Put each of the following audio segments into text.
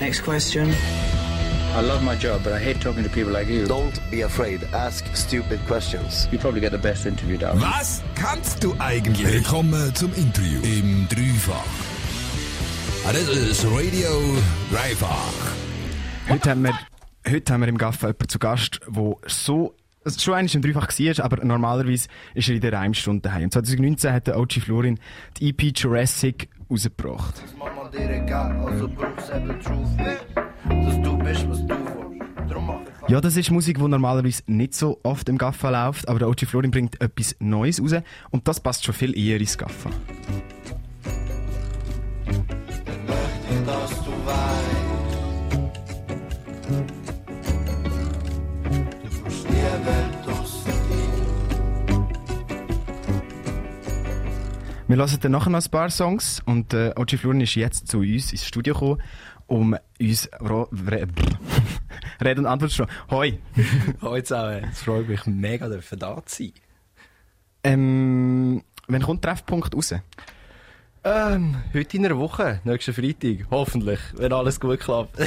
Next question. I love my job, but I hate talking to people like you. Don't be afraid. Ask stupid questions. You probably get the best interview down. Was kannst du eigentlich? Willkommen zum Interview im Dreifach. Ah, Das ist Radio Dreifach. Heute haben wir, heute haben wir im Gaffa jemanden zu Gast, der so also schon eigentlich im Dreifach war, aber normalerweise ist er in der Reimstunde daheim. Und 2019 hat der OG Florin die EP Jurassic rausgebracht. Mama dir egal, also brauchst du den Truth nicht. Dass du bist, was du willst. Drum mach ich Ja, das ist Musik, die normalerweise nicht so oft im Gaffa läuft, aber der OG Florin bringt etwas Neues raus und das passt schon viel eher ins Gaffa. Wir hören dann nachher noch ein paar Songs und äh, OG Florin ist jetzt zu uns ins Studio gekommen, um uns ro- re- Rede und Antwort zu. Hoi! Hallo zusammen, es freut mich mega, dürfen da zu sein. Ähm, wann kommt der Treffpunkt raus? Ähm, heute in einer Woche, nächsten Freitag, hoffentlich, wenn alles gut klappt.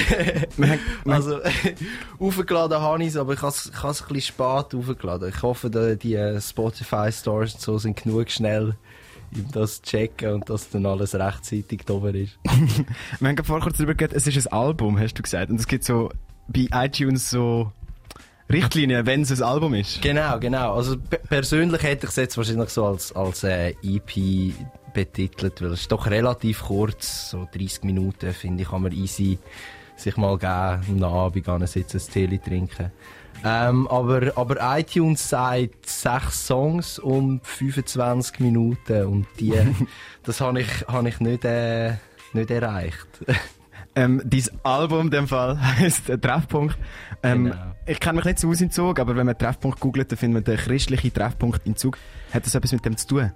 Also, aufgeladen habe ich es, aber ich habe es ich habe es ein bisschen spät aufgeladen. Ich hoffe, die äh, Spotify Stores und so sind genug schnell, um das checken und dass dann alles rechtzeitig da ist. Wir haben gerade vorher kurz darüber geredet, es ist ein Album, hast du gesagt. Und es gibt so bei iTunes so Richtlinien, wenn es ein Album ist. Genau, genau. Also pe- persönlich hätte ich es jetzt wahrscheinlich so als, als äh, EP betitelt, weil es ist doch relativ kurz, so 30 Minuten, finde ich, kann man easy sich mal geben, am Abend sitzen, ein Tee trinken. Ähm, aber, aber iTunes sagt sechs Songs um 25 Minuten und die, das habe ich, habe ich nicht, äh, nicht erreicht. Ähm, dein Album in dem Fall heisst Treffpunkt. Ähm, Genau. Ich kenne mich nicht so aus in Zug, aber wenn man Treffpunkt googelt, dann findet man den christlichen Treffpunkt in Zug. Hat das etwas mit dem zu tun?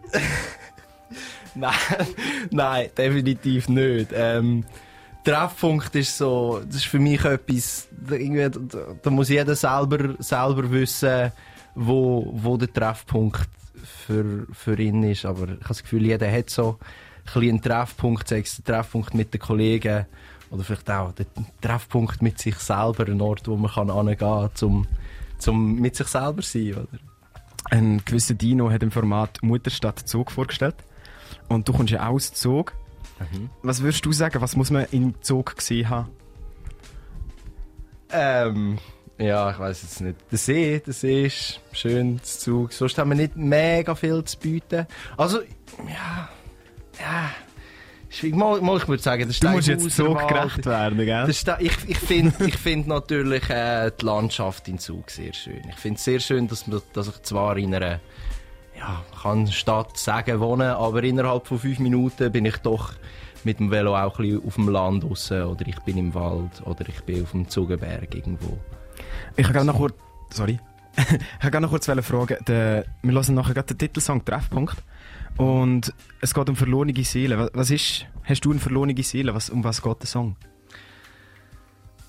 Nein, nein, definitiv nicht. Ähm, Treffpunkt ist so, das ist für mich etwas, da, da, muss jeder selber, selber wissen, wo, wo der Treffpunkt für, für ihn ist. Aber ich habe das Gefühl, jeder hat so einen Treffpunkt, sei es der Treffpunkt mit den Kollegen oder vielleicht auch der Treffpunkt mit sich selber, ein Ort, wo man kann hingehen kann, um, zum mit sich selber zu sein. Oder? Ein gewisser Dino hat im Format Mutterstadt Zug vorgestellt. Und du kommst ja aus Zug. Was würdest du sagen, was muss man in Zug gesehen haben? Ähm, ja, ich weiß jetzt nicht. Der See, der See ist schön, das Zug. Sonst haben wir nicht mega viel zu bieten. Also, ja, ja. Mal, mal ich würde sagen, der Du musst jetzt Steighauser Zug gerecht Wald- werden, gell? ich ich finde ich find natürlich äh, die Landschaft in Zug sehr schön. Ich finde es sehr schön, dass, man, dass ich zwar in einer ja, kann Stadt sagen, wohnen, aber innerhalb von fünf Minuten bin ich doch mit dem Velo auch ein bisschen auf dem Land raus oder ich bin im Wald oder ich bin auf dem Zugenberg irgendwo. Ich habe noch kurz, sorry, ich habe noch kurz fragen. Der, wir hören nachher gerade den Titelsong Treffpunkt und es geht um verlorene Seelen. Was ist? Hast du eine verlorene Seele? Was, um was geht der Song?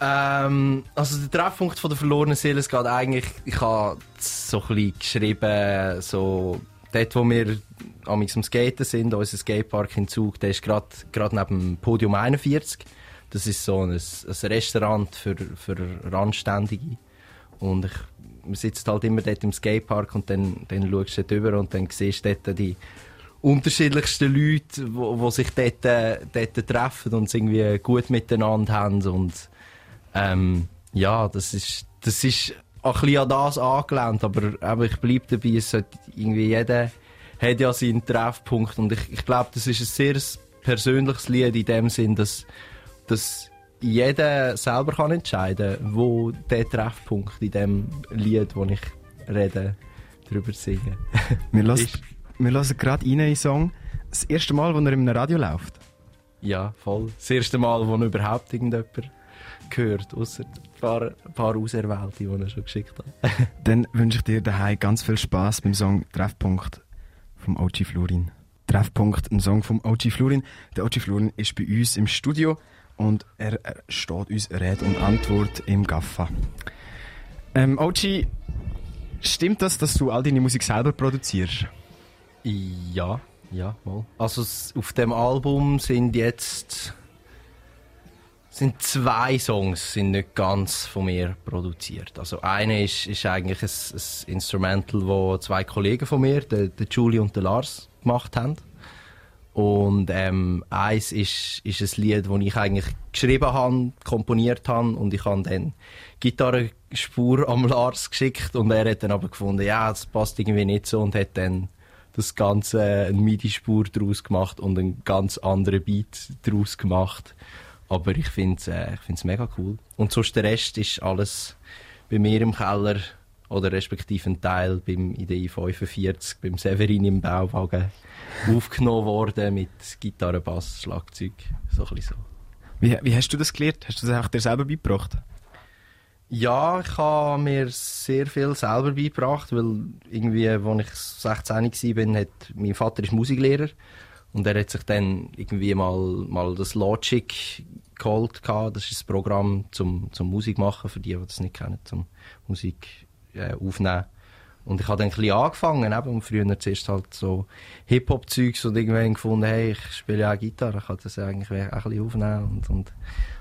Ähm, also der Treffpunkt von der verlorenen Seele, geht eigentlich, ich habe so ein geschrieben, so, dort wo wir am Skaten sind, unser Skatepark in Zug, der ist gerade neben dem Podium 41. Das ist so ein, ein Restaurant für, für Randständige. Und ich, man sitzt halt immer dort im Skatepark und dann, dann schaust du dort rüber und dann siehst du dort die unterschiedlichsten Leute, die sich dort, dort treffen und es irgendwie gut miteinander haben und ähm, ja, das ist, das ist ein bisschen an das angelehnt, aber, aber ich bleibe dabei, es irgendwie jeder hat ja seinen Treffpunkt und ich, ich glaube, das ist ein sehr persönliches Lied in dem Sinn, dass, dass jeder selber kann entscheiden wo der Treffpunkt in dem Lied, wo ich rede, drüber singe. Wir hören, gerade rein in den Song. Das erste Mal, wo er im Radio läuft. Ja, voll. Das erste Mal, wo überhaupt irgendjemand gehört, außer ein paar, ein paar Auserwählte, die er schon geschickt hat. Dann wünsche ich dir daheim ganz viel Spaß beim Song Treffpunkt vom OG Florin. Treffpunkt, ein Song vom OG Florin. Der OG Florin ist bei uns im Studio und er, er steht uns Rede und Antwort im Gaffa. Ähm, OG, stimmt das, dass du all deine Musik selber produzierst? Ja, ja, mal. Also auf dem Album sind jetzt sind zwei Songs sind nicht ganz von mir produziert. Also eine ist, ist eigentlich ein, ein Instrumental, wo zwei Kollegen von mir, der, der Julie und der Lars, gemacht haben. Und ähm, eins ist, ist ein Lied, das ich eigentlich geschrieben habe, komponiert habe und ich habe dann Gitarrenspur am Lars geschickt und er hat dann aber gefunden, ja, das passt irgendwie nicht so und hat dann das Ganze eine MIDI-Spur daraus gemacht und einen ganz anderen Beat daraus gemacht. Aber ich finde es äh, ich find's mega cool. Und sonst der Rest ist alles bei mir im Keller oder respektive ein Teil beim IDI 45 beim Severin im Bauwagen aufgenommen worden mit Gitarre, Bass, Schlagzeug, so ein so. Wie, wie hast du das gelernt? Hast du das einfach dir selber beigebracht? Ja, ich habe mir sehr viel selber beigebracht, weil irgendwie, als ich 16 war, hat mein Vater ist Musiklehrer und er hat sich dann irgendwie mal, mal das Logic geholt. Das ist ein Programm zum, zum Musik machen, für die, die das nicht kennen, zum Musik äh, aufnehmen. Und ich habe dann ein bisschen angefangen, eben, früher zuerst halt so Hip-Hop-Zeugs und irgendwann gefunden, hey, ich spiele ja auch Gitarre, ich kann das eigentlich auch ein bisschen aufnehmen. Und, und,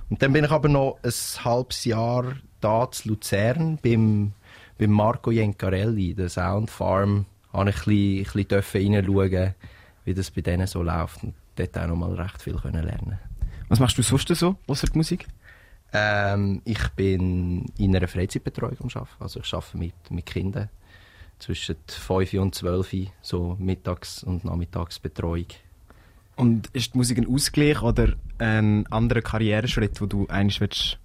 und dann bin ich aber noch ein halbes Jahr da zu Luzern beim, beim Marco Jencarelli, der Sound Farm, habe ich ein bisschen, ein bisschen reinschauen, wie das bei denen so läuft und dort auch noch mal recht viel können lernen. Was machst du sonst so, außer die Musik? Ähm, ich bin in einer Freizeitbetreuung am Arbeiten. Also ich arbeite mit, mit Kindern zwischen 5 und 12, so Mittags- und Nachmittagsbetreuung. Und ist die Musik ein Ausgleich oder ein anderer Karriereschritt, den du eigentlich willst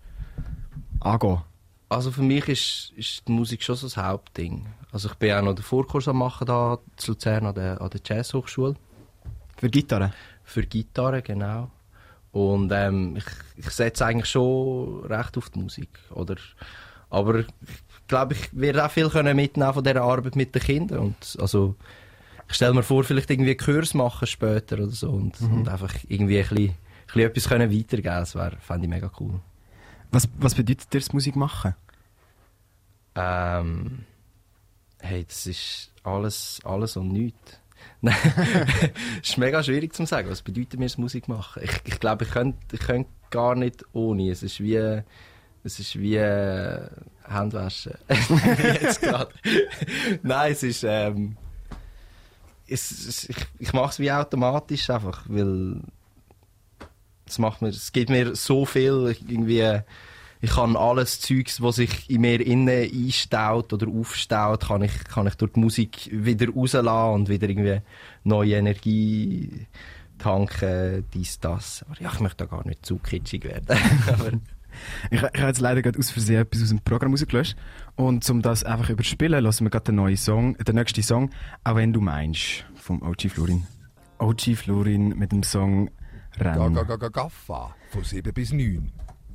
angehen Also für mich ist, ist die Musik schon so das Hauptding. Also ich bin auch noch den Vorkurs am machen da zu Luzern an der, an der Jazzhochschule. Für Gitarre? Für Gitarre, genau. Und ähm, ich, ich setze eigentlich schon recht auf die Musik. Oder, aber ich glaube, ich werde auch viel können mitnehmen von dieser Arbeit mit den Kindern. Und, also, ich stelle mir vor, vielleicht irgendwie Kurs machen später oder so und, mhm. und einfach irgendwie ein bisschen, ein bisschen etwas können weitergeben Das wäre, fände ich mega cool. Was, was bedeutet dir das Musik machen? Ähm, hey, das ist alles, alles und nichts. Nein, es ist mega schwierig zu sagen. Was bedeutet mir das Musik machen? Ich, ich glaube, ich könnte, ich könnte gar nicht ohne. Es ist wie, es ist wie äh, Handwaschen. Jetzt gerade. Nein, es ist, ähm, es, ich, ich mache es wie automatisch einfach, weil es macht mir, es gibt mir so viel irgendwie ich kann alles Zeugs, was sich in mir innen einstaut oder aufstaut, kann ich, kann ich durch die Musik wieder rauslassen und wieder irgendwie neue Energie tanken, dies, das. Aber ja, ich möchte da gar nicht zu kitschig werden. ich, ich habe jetzt leider gerade aus Versehen etwas aus dem Programm rausgelöscht. Und um das einfach überspielen, lassen wir gerade den neuen Song, den nächsten Song, auch wenn du meinst, vom OG Florin. OG Florin mit dem Song Renn. Gaffa, von 7 bis 9.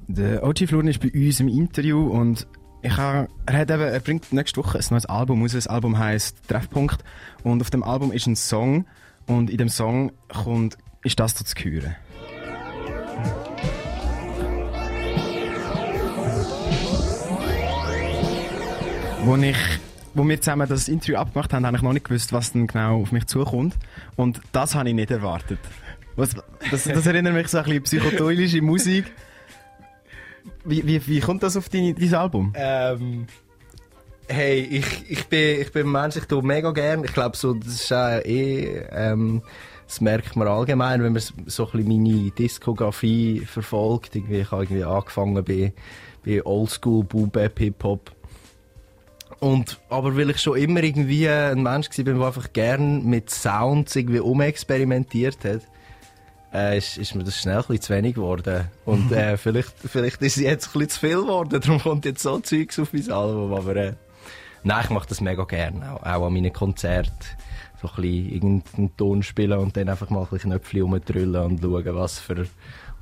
Der OG Florin ist bei uns im Interview und ich habe, er, hat eben, er bringt nächste Woche ein neues Album raus. Das Album heißt Treffpunkt und auf dem Album ist ein Song und in dem Song kommt, ist das zu hören. Wo ich wo wir zusammen das Interview abgemacht haben, habe ich noch nicht gewusst, was denn genau auf mich zukommt. Und das habe ich nicht erwartet. Was, das, das erinnert mich so ein bisschen psychotonische Musik. Wie, wie, wie kommt das auf dein, dein Album? Ähm, hey, ich, ich, bin, ich bin ein Mensch, ich tue mega gern. Ich glaube, so, das ist auch eh, ähm, das merkt man allgemein, wenn man so ein bisschen meine Diskografie verfolgt. Irgendwie, ich habe irgendwie angefangen bei, bei Oldschool, Boom-Bap, Hip-Hop. Und, aber weil ich schon immer irgendwie ein Mensch war, der einfach gern mit Sounds irgendwie umexperimentiert hat, äh, ist, ist mir das schnell ein bisschen zu wenig geworden. Und äh, vielleicht, vielleicht ist es jetzt ein bisschen zu viel geworden, darum kommt jetzt so Zeugs auf mein Album. Aber äh, nein, ich mache das mega gerne, auch, auch an meinen Konzerten. So ein bisschen irgendeinen Ton spielen und dann einfach mal ein bisschen Knöpfchen rumdrüllen und schauen, was für,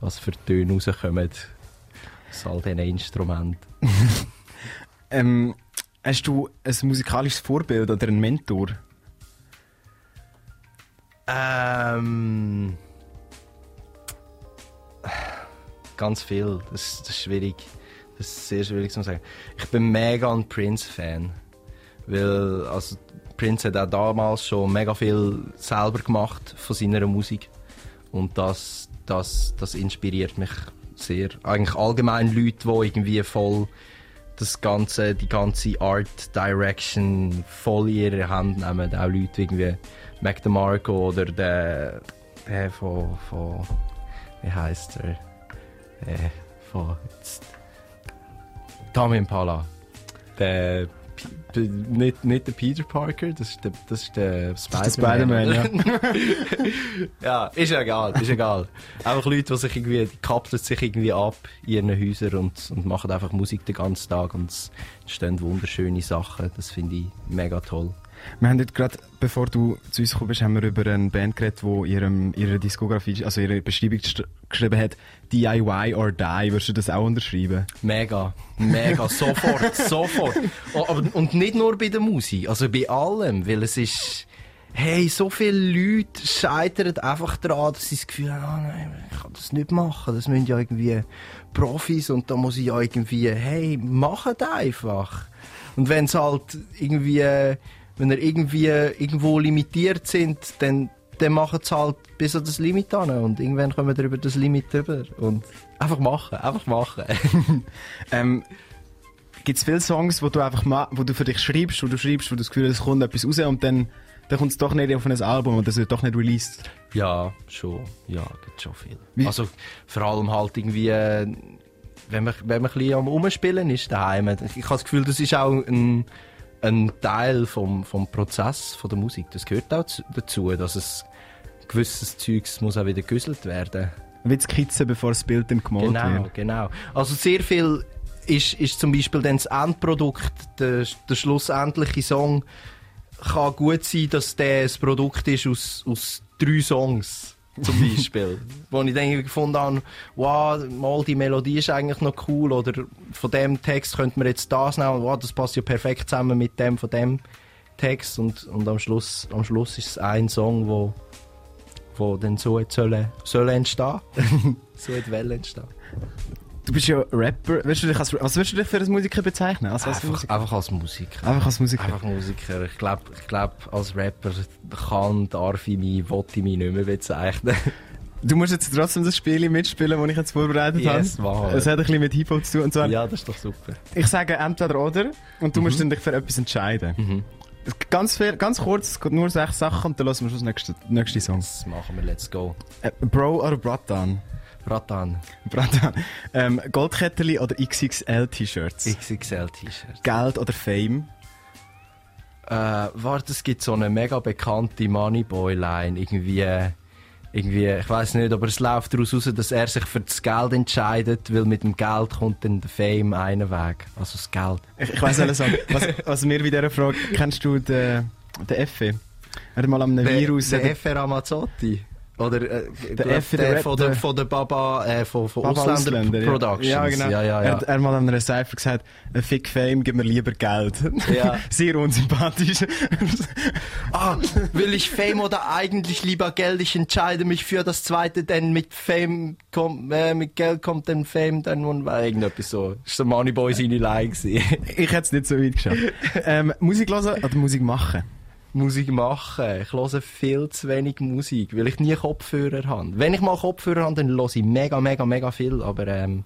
was für Töne rauskommen aus all diesen Instrumenten. ähm, hast du ein musikalisches Vorbild oder einen Mentor? Ähm ganz viel. Das, das, ist schwierig. Das ist sehr schwierig zu sagen. Ich bin mega ein Prince-Fan. Weil, also, Prince hat auch damals schon mega viel selber gemacht von seiner Musik. Und das, das, das inspiriert mich sehr. Eigentlich allgemein Leute, die irgendwie voll das ganze, die ganze Art Direction voll in ihre Hand nehmen. Auch Leute wie irgendwie Mac DeMarco oder der, der von, von wie heißt er? Der von jetzt, Tommy Impala. Der P- nicht, nicht der Peter Parker, das ist der, das ist der Spider-Man. Spider-Man, ja. Ja, ist egal, ist egal. Einfach Leute, die sich irgendwie, die kapseln sich irgendwie ab in ihren Häusern und, und machen einfach Musik den ganzen Tag und es entstehen wunderschöne Sachen. Das finde ich mega toll. Wir haben jetzt gerade, bevor du zu uns gekommen bist, haben wir über eine Band geredet, die ihrem, ihre Diskografie, also ihre Beschreibung geschrieben hat, DIY or Die. Würdest du das auch unterschreiben? Mega, mega, sofort, sofort. Oh, aber, und nicht nur bei der Musik, also bei allem, weil es ist, hey, so viele Leute scheitern einfach daran, dass sie das Gefühl haben, ah, nein, ich kann das nicht machen, das müssen ja irgendwie Profis und da muss ich ja irgendwie, hey, machet einfach. Und wenn es halt irgendwie, wenn er irgendwie irgendwo limitiert sind, dann, dann machen sie halt bis an das Limit an und irgendwann kommen wir über das Limit drüber und einfach machen, einfach machen. Ähm, Gibt es viele Songs, wo du einfach ma wo du für dich schreibst, wo du schreibst, wo du das Gefühl hast, es kommt etwas raus und dann, dann kommt es doch nicht auf ein Album und das wird doch nicht released? Ja, schon. Ja, gibt schon viel. Wie- Also vor allem halt irgendwie, äh, wenn man, wenn man ein bisschen am Umspielen ist daheim. Ich habe das Gefühl, das ist auch ein, ein Teil vom, vom Prozess von der Musik. Das gehört auch zu- dazu, dass es gewisses Zeugs muss auch wieder gegüsselt werden. Wie die Skizze, bevor das Bild dann gemalt Genau, wird. genau. Also sehr viel ist, ist zum Beispiel dann das Endprodukt, der, der schlussendliche Song, kann gut sein, dass der das Produkt ist aus, aus drei Songs. Zum Beispiel. wo ich dann gefunden habe, wow, mal die Melodie ist eigentlich noch cool oder von dem Text könnte man jetzt das nehmen, wow, das passt ja perfekt zusammen mit dem von dem Text und, und am Schluss, am Schluss ist es ein Song, wo, wo dann so jetzt soll, soll entstehen. so hat Welle entstehen. Du bist ja Rapper. Willst du dich als, was würdest du dich für einen Musiker bezeichnen? Also als Einfach, Musiker? einfach als Musiker. Einfach als Musiker. Einfach Musiker. Ich glaube, ich glaub, als Rapper kann, darf ich mich, will ich mich nicht mehr bezeichnen. Du musst jetzt trotzdem das Spiel mitspielen, das ich jetzt vorbereitet Yes, habe. Es hat ein bisschen mit Hip-Hop zu tun. Und zwar, ja, das ist doch super. ich sage entweder oder und du musst dann dich für etwas entscheiden. Geht Ganz, viel, ganz kurz, es geht nur sechs Sachen und dann lassen wir schon das nächste, nächste Song. Das machen wir, let's go. Äh, Bro oder Bratan? Ratan, Bratan. Ähm, Goldketteli oder XXL-T-Shirts? XXL-T-Shirt. Geld oder Fame? Äh, warte, es gibt so eine mega bekannte Moneyboy-Line. Irgendwie, irgendwie, ich weiß nicht, aber es läuft daraus raus, dass er sich für das Geld entscheidet, weil mit dem Geld kommt dann der Fame einen Weg. Also das Geld. Ich, ich weiss alles sagen. Was, was mir bei dieser Frage, kennst du den, den Effe? Er hat mal am Virus... Der, er- der F.R. Ramazzotti. Oder äh, Der F, der der von der, der- von der Baba, äh, von, von Papa Ausländer, Ausländer, ja. Productions. Ja, genau. Ja, ja, Er ja. hat er mal an einer Cypher gesagt, ein Fick Fame, gib mir lieber Geld. Ja. Sehr unsympathisch. Ah, will ich Fame oder eigentlich lieber Geld? Ich entscheide mich für das zweite, denn mit Fame kommt, äh, mit Geld kommt dann Fame, dann und irgendetwas so. War so Moneyboy seine Line. gewesen. ich hätte es nicht so weit geschafft. ähm, Musik hören oder Musik machen? Musik machen. Ich höre viel zu wenig Musik, weil ich nie Kopfhörer habe. Wenn ich mal Kopfhörer habe, dann höre ich mega, mega, mega viel, aber ähm,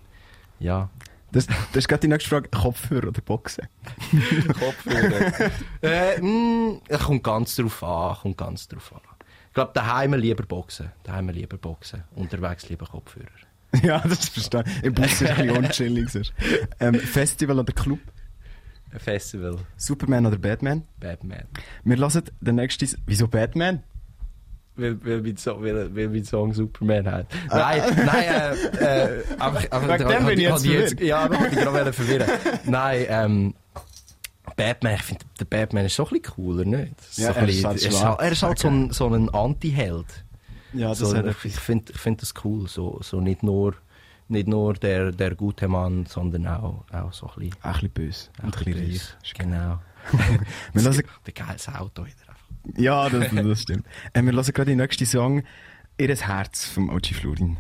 ja. Das, das ist gerade die nächste Frage. Kopfhörer oder Boxen? Kopfhörer. äh, mh, es kommt ganz drauf an, kommt ganz drauf an. Ich glaube, daheim lieber Boxen. Daheim lieber Boxen. Unterwegs lieber Kopfhörer. ja, das ist verstanden. Im Bus ist ein bisschen unchillig. Ähm, Festival oder Club? Festival. Superman oder Batman? Batman. Wir hören den nächsten... Wieso Batman? Weil, weil, mein Song, weil, weil mein Song Superman hat. Nein, nein, äh, äh, einfach, einfach, Wegen dem bin ich jetzt hat Ja, aber ich gerade verwirren. Nein, ähm, Batman, ich finde, der Batman ist so ein bisschen cooler, nicht? Ja, so er ist bisschen- halt er ist halt, er ist halt so ein, so ein Anti-Held. Ja, so, ich ich finde ich find das cool, so, so nicht nur, nicht nur der, der gute Mann, sondern auch, auch so ein bisschen, Auch ein bisschen böse. auch ein bisschen böse. Genau. Wir hören, der geiles Auto wieder ja, das, das stimmt. Äh, wir hören gerade den nächsten Song. Ihres Herz vom OG Florin.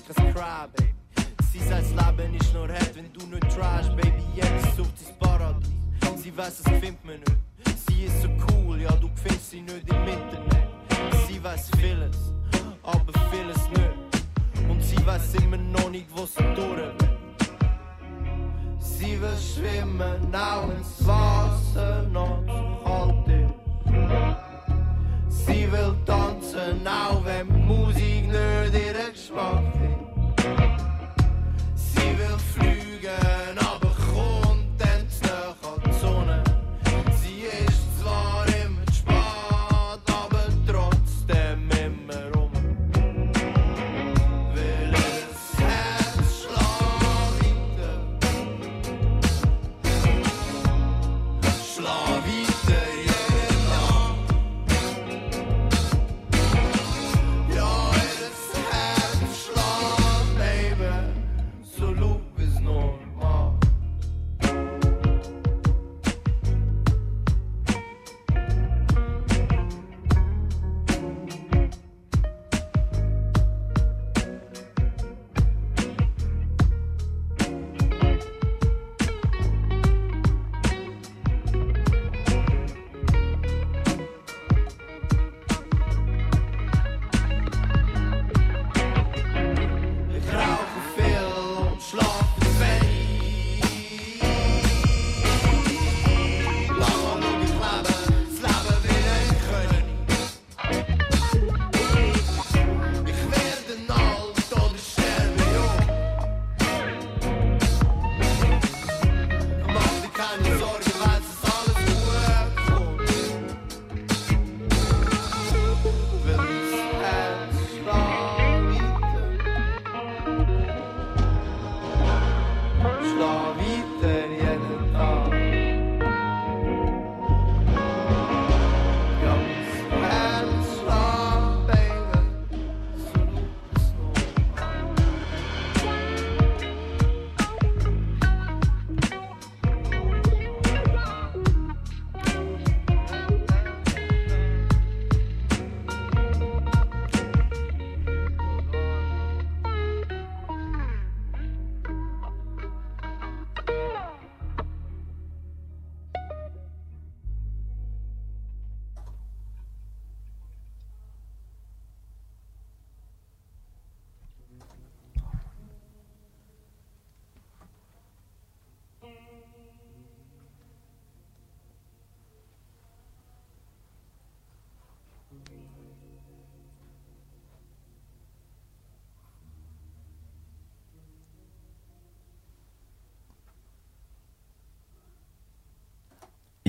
Kein Cry, baby. Sie sagt, das Leben ist nur hart, wenn du nicht trash, baby. Jetzt sucht sie das Paradies. Sie weiß, es findet man nicht. Sie ist so cool, ja, du findest sie nicht im Internet. Sie weiß vieles, aber vieles nicht. Und sie weiß immer noch nicht, wo sie durch. Sie will schwimmen, auch ins Wasser noch zu kalt ist. Sie will tanzen, auch wenn Musik nicht ihr Geschmack ist.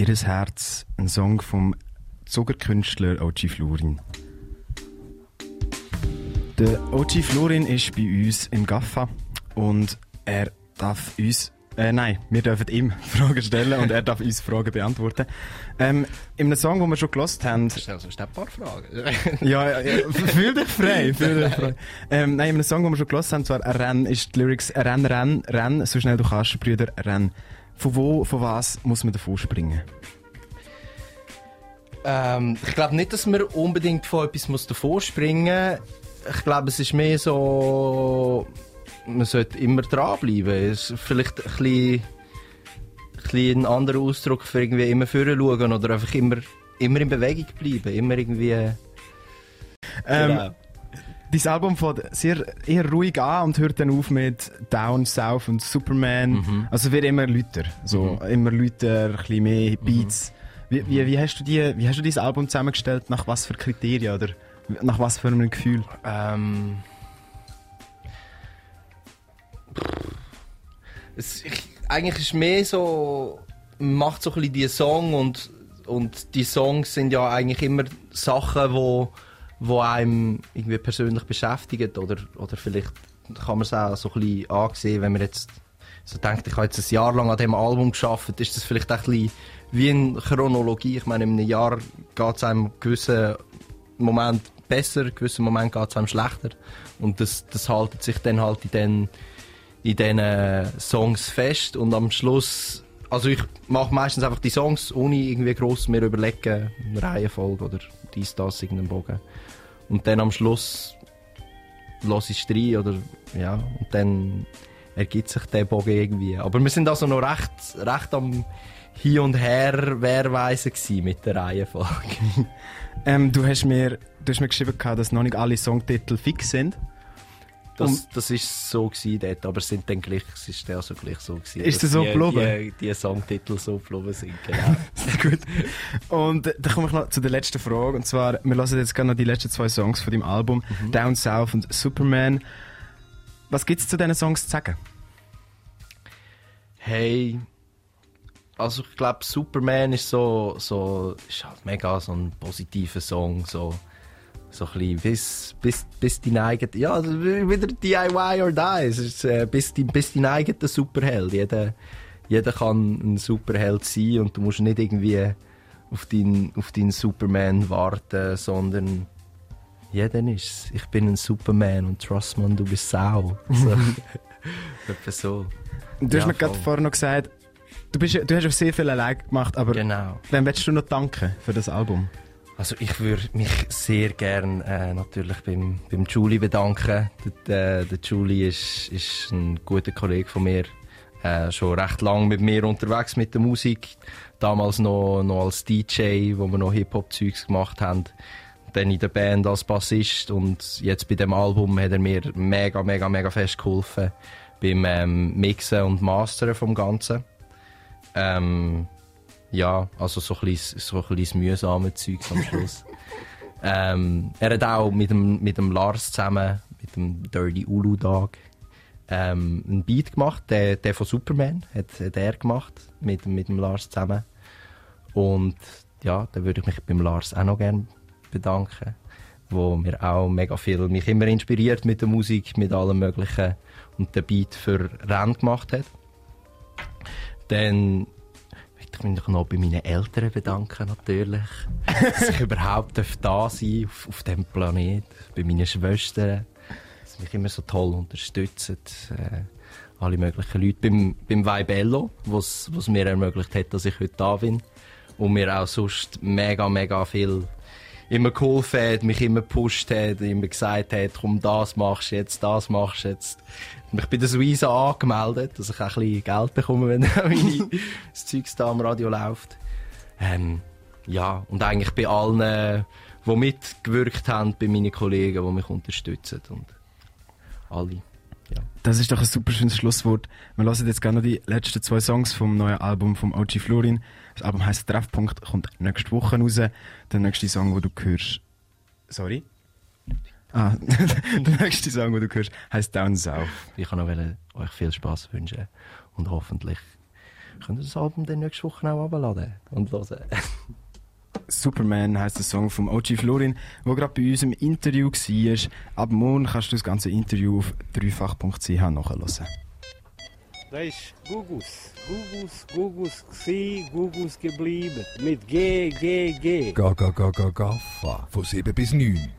Ihres Herz, ein Song vom Zuckerkünstler OG Florin. Der OG Florin ist bei uns im Gaffa und er darf uns, äh, nein, wir dürfen ihm Fragen stellen und er darf uns Fragen beantworten. Ähm, in einem Song, den wir schon gelost haben, Stell sonst ein paar Fragen. ja, ja, ja, fühl dich frei, fühl dich frei. Ähm, nein, in einem Song, den wir schon gelost haben, zwar «Renn», ist die Lyrics «Renn, renn, renn, so schnell du kannst, Brüder, renn». Von wo, von was muss man davor springen? Ähm, ich glaube nicht, dass man unbedingt von etwas muss davor springen muss. Ich glaube, es ist mehr so, man sollte immer dranbleiben. Es ist vielleicht ein bisschen, ein bisschen ein anderer Ausdruck für irgendwie immer vorher schauen oder einfach immer, immer in Bewegung bleiben. Immer irgendwie. Ähm, Genau. Dein Album fängt sehr eher ruhig an und hört dann auf mit Down, South und Superman. Mhm. Also wird immer lauter. So, immer lauter, ein bisschen mehr Beats. Wie, wie, wie, hast du die, wie hast du dieses Album zusammengestellt? Nach was für Kriterien oder nach was für einem Gefühl? Ähm. Es, ich, eigentlich ist mehr so, man macht so ein bisschen die Song und, und die Songs sind ja eigentlich immer Sachen, wo, wo einem irgendwie persönlich beschäftigen oder, oder vielleicht kann man es auch so ein bisschen ansehen, wenn man jetzt so denkt, ich habe jetzt ein Jahr lang an dem Album geschafft, ist das vielleicht auch ein bisschen wie eine Chronologie. Ich meine, in einem Jahr geht es einem gewissen Moment besser, in gewissen Moment geht es einem schlechter. Und das, das haltet sich dann halt in den, in diesen Songs fest. Und am Schluss also ich mache meistens einfach die Songs, ohne irgendwie gross mir überlegen, eine Reihenfolge oder dies, das, irgendeinen Bogen. Und dann am Schluss lasse ich rein oder, ja, und dann ergibt sich der Bogen irgendwie. Aber wir sind also noch recht, recht am Hin und Her Wehrweisen gewesen mit der Reihenfolge. Ähm, du, hast mir, du hast mir geschrieben, dass noch nicht alle Songtitel fix sind. Das, das ist so gewesen dort, aber es sind dann gleich, es ist dann also gleich so gewesen. Ist das so geblieben? Die, die Songtitel so geblieben sind, genau. Gut. Und äh, dann komme ich noch zu der letzten Frage. Und zwar, wir hören jetzt gerne noch die letzten zwei Songs von deinem Album, Down South und Superman. Was gibt es zu diesen Songs zu sagen? Hey, also ich glaube Superman ist so, so ist halt mega so ein positiver Song, so so ein bisschen bis, bis, bis dein eigener, ja, also wieder DIY or die, es ist, äh, bis, dein, bis dein eigener Superheld, jeder, jeder kann ein Superheld sein und du musst nicht irgendwie auf deinen, auf deinen Superman warten, sondern jeder ist Ich bin ein Superman und trust man, du bist Sau. So. Etwa so. Du hast Ja, mir gerade vorher noch gesagt, du, bist, du hast auch sehr viel allein gemacht, aber Genau. wem willst du noch danken für das Album? Also ich würde mich sehr gern äh, natürlich beim, beim Julie bedanken. Der, der, der Julie ist, ist ein guter Kollege von mir. Äh, schon recht lang mit mir unterwegs mit der Musik. Damals noch, noch als DJ, wo wir noch Hip-Hop-Zeugs gemacht haben. Dann in der Band als Bassist und jetzt bei dem Album hat er mir mega, mega, mega fest geholfen. Beim ähm, Mixen und Masteren vom Ganzen. Ähm, ja, also so ein bisschen, so ein bisschen mühsame Zeugs am Schluss. ähm, er hat auch mit dem, mit dem Lars zusammen, mit dem Dirty Ulu Dog, ähm, einen Beat gemacht, der, der von Superman hat, hat er gemacht, mit, mit dem Lars zusammen. Und ja, da würde ich mich beim Lars auch noch gerne bedanken, wo mir auch mega viel, mich immer inspiriert mit der Musik, mit allem Möglichen und den Beat für Rennen gemacht hat. Dann möchte ich mich doch noch bei meinen Eltern bedanken, natürlich. dass ich überhaupt darf da sein auf, auf diesem Planet. Bei meinen Schwestern, dass sie mich immer so toll unterstützen. Äh, alle möglichen Leute. Beim, beim Vibello, was was mir ermöglicht hat, dass ich heute da bin. Und mir auch sonst mega, mega viel immer geholfen hat, mich immer gepusht hat, immer gesagt hat, komm, das machst du jetzt, das machst du jetzt. Und mich bei der Suiza angemeldet, dass ich auch ein bisschen Geld bekomme, wenn meine, das Zeugs da am Radio läuft. Ähm, ja, und eigentlich bei allen, die mitgewirkt haben, bei meinen Kollegen, die mich unterstützen. Und alle. Ja. Das ist doch ein super schönes Schlusswort. Wir hören jetzt gerne die letzten zwei Songs vom neuen Album vom OG Florin. Das Album heisst Treffpunkt, kommt nächste Woche raus. Der nächste Song, den du hörst. Sorry? Ah, der nächste Song, den du hörst, heisst Down South. Ich kann noch wollen, euch viel Spaß wünschen. Und hoffentlich könnt ihr das Album dann nächste Woche auch abladen und hören. Superman heisst der Song vom OG Florin, der gerade bei uns im Interview war. Ab morgen kannst du das ganze Interview auf dreifach.ch nachhören. Da ist Gugus. Gugus, Gugus gsi, Gugus geblieben. Mit G, G, G. Gaga Gaga Gaffa. Von 7 bis 9.